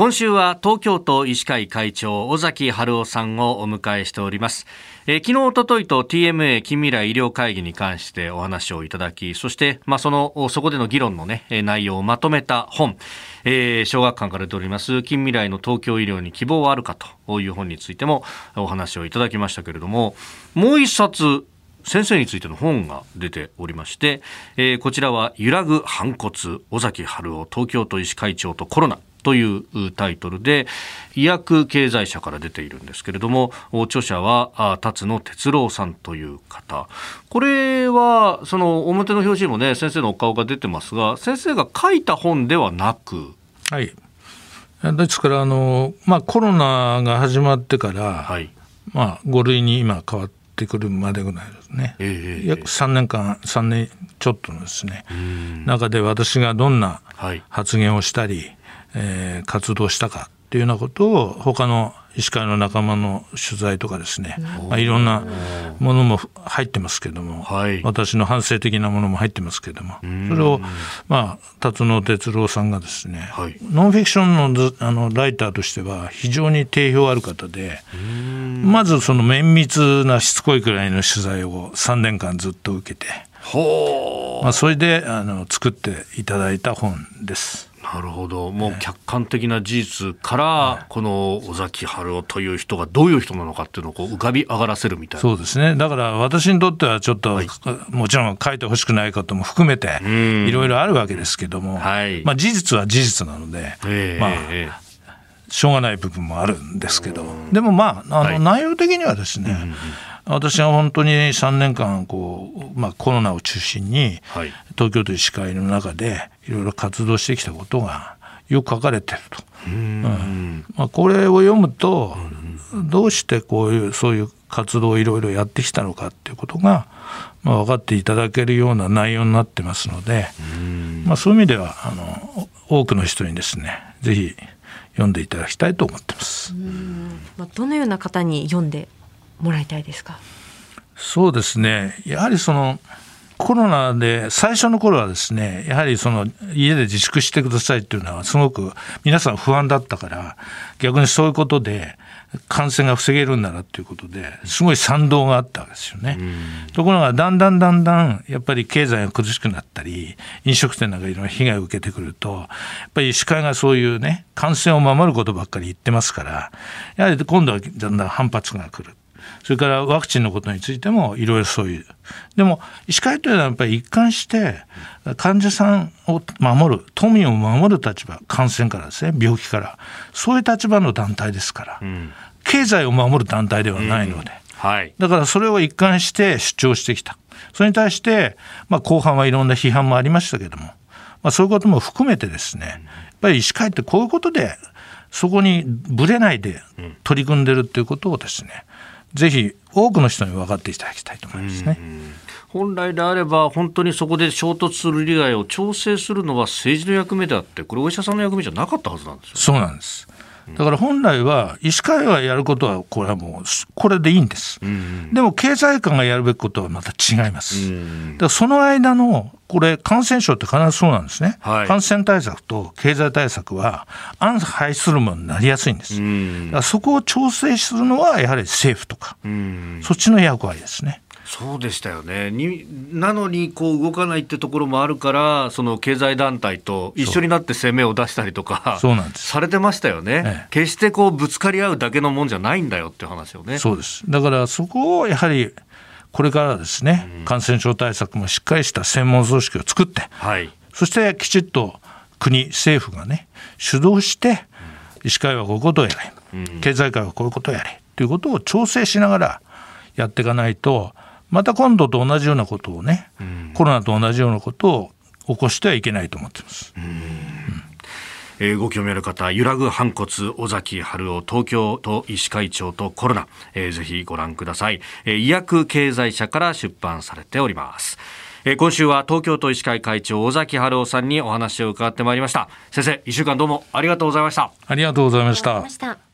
今週は東京都医師会会長尾崎春夫さんをお迎えしております。えー、昨日、おとといと TMA 近未来医療会議に関してお話をいただき、そして、まあ、その、そこでの議論のね、内容をまとめた本、えー、小学館から出ております近未来の東京医療に希望はあるかという本についてもお話をいただきましたけれども、もう一冊、先生についての本が出ておりまして、えー、こちらは揺らぐ反骨尾崎春夫東京都医師会長とコロナというタイトルで医薬経済社から出ているんですけれども著者は辰野哲郎さんという方。これはその表の表紙にもね先生のお顔が出てますが先生が書いた本ではなく。はい。ですからあの、まあ、コロナが始まってから、はい、まあ、5類に今変わってくるまでぐらいですね、えー、約3年間3年ちょっとのですね。中で私がどんな発言をしたり、えー、活動したかっていうようなことを他の医師会の仲間の取材とかですね、まあ、いろんなものも入ってますけども、はい、私の反省的なものも入ってますけどもそれを、まあ、辰野哲郎さんがですね、はい、ノンフィクションのあのライターとしては非常に定評ある方でまずその綿密なしつこいくらいの取材を3年間ずっと受けて。まあ、それであの作っていただいた本です。なるほど。もう客観的な事実から、この尾崎春夫という人がどういう人なのかっていうのをこう浮かび上がらせるみたいな。そうですね。だから私にとってはちょっと、はい、もちろん書いてほしくないことも含めていろいろあるわけですけども、はい、まあ、事実は事実なので、えー、まあ、えーしょうがない部分もあるんですけど、でもまあ、あの内容的にはですね、私は本当に3年間こう、まあ、コロナを中心に、東京都医師会の中でいろいろ活動してきたことがよく書かれてると。うん。まあ、これを読むと、どうしてこういうそういう活動をいろいろやってきたのかっていうことが、まあ、分かっていただけるような内容になってますので、まあ、そういう意味ではあの多くの人にですねぜひ読んでいただきたいと思ってます。まあ、どのような方に読んでもらいたいですか？そうですねやはりそのコロナで最初の頃はですねやはりその家で自粛してくださいっていうのはすごく皆さん不安だったから逆にそういうことで感染が防げるんならということですごい賛同があったわけですよね。ところがだんだんだんだんやっぱり経済が苦しくなったり飲食店なんかいろんな被害を受けてくるとやっぱり医師会がそういうね感染を守ることばっかり言ってますからやはり今度はだんだん反発が来る。それからワクチンのことについてもいろいろそういう。でも医師会というのはやっぱり一貫して患者さんを守る都民を守る立場感染からですね病気からそういう立場の団体ですから、うん、経済を守る団体ではないので、うん。はい、だからそれを一貫して主張してきた。それに対して、まあ、後半はいろんな批判もありましたけども、まあ、そういうことも含めてですねやっぱり医師会ってこういうことでそこにぶれないで取り組んでるっていうことをですね、ぜひ多くの人に分かっていただきたいと思いますね。本来であれば本当にそこで衝突する利害を調整するのは政治の役目であってこれお医者さんの役目じゃなかったはずなんですよ、そうなんですだから本来は医師会がやることはこれはもうこれでいいんです、うん、でも経済官がやるべきことはまた違います、うん、だからその間のこれ感染症って必ずそうなんですね、はい、感染対策と経済対策は相反するものになりやすいんです、うん、だからそこを調整するのはやはり政府とか、そっちの役割ですね。そうでしたよね。になのにこう動かないってところもあるからその経済団体と一緒になって攻めを出したりとかそうなんです。されてましたよね、ええ、決してこうぶつかり合うだけのもんじゃないんだよって話をね。そうです。だからそこをやはりこれからですね、うん、感染症対策もしっかりした専門組織を作って、はい、そしてきちっと国政府がね主導して、医師会はこういうことをやれ、うん、経済界はこういうことをやれということを調整しながらやっていかないとまた今度と同じようなことをね、うん、コロナと同じようなことを起こしてはいけないと思ってます。うんえー、ご興味ある方、揺らぐ反骨、尾崎春夫、東京都医師会長とコロナ、えー、ぜひご覧ください、えー。医薬経済社から出版されております。えー、今週は東京都医師会会長尾崎春夫さんにお話を伺ってまいりました。先生、一週間どうもありがとうございました。ありがとうございました。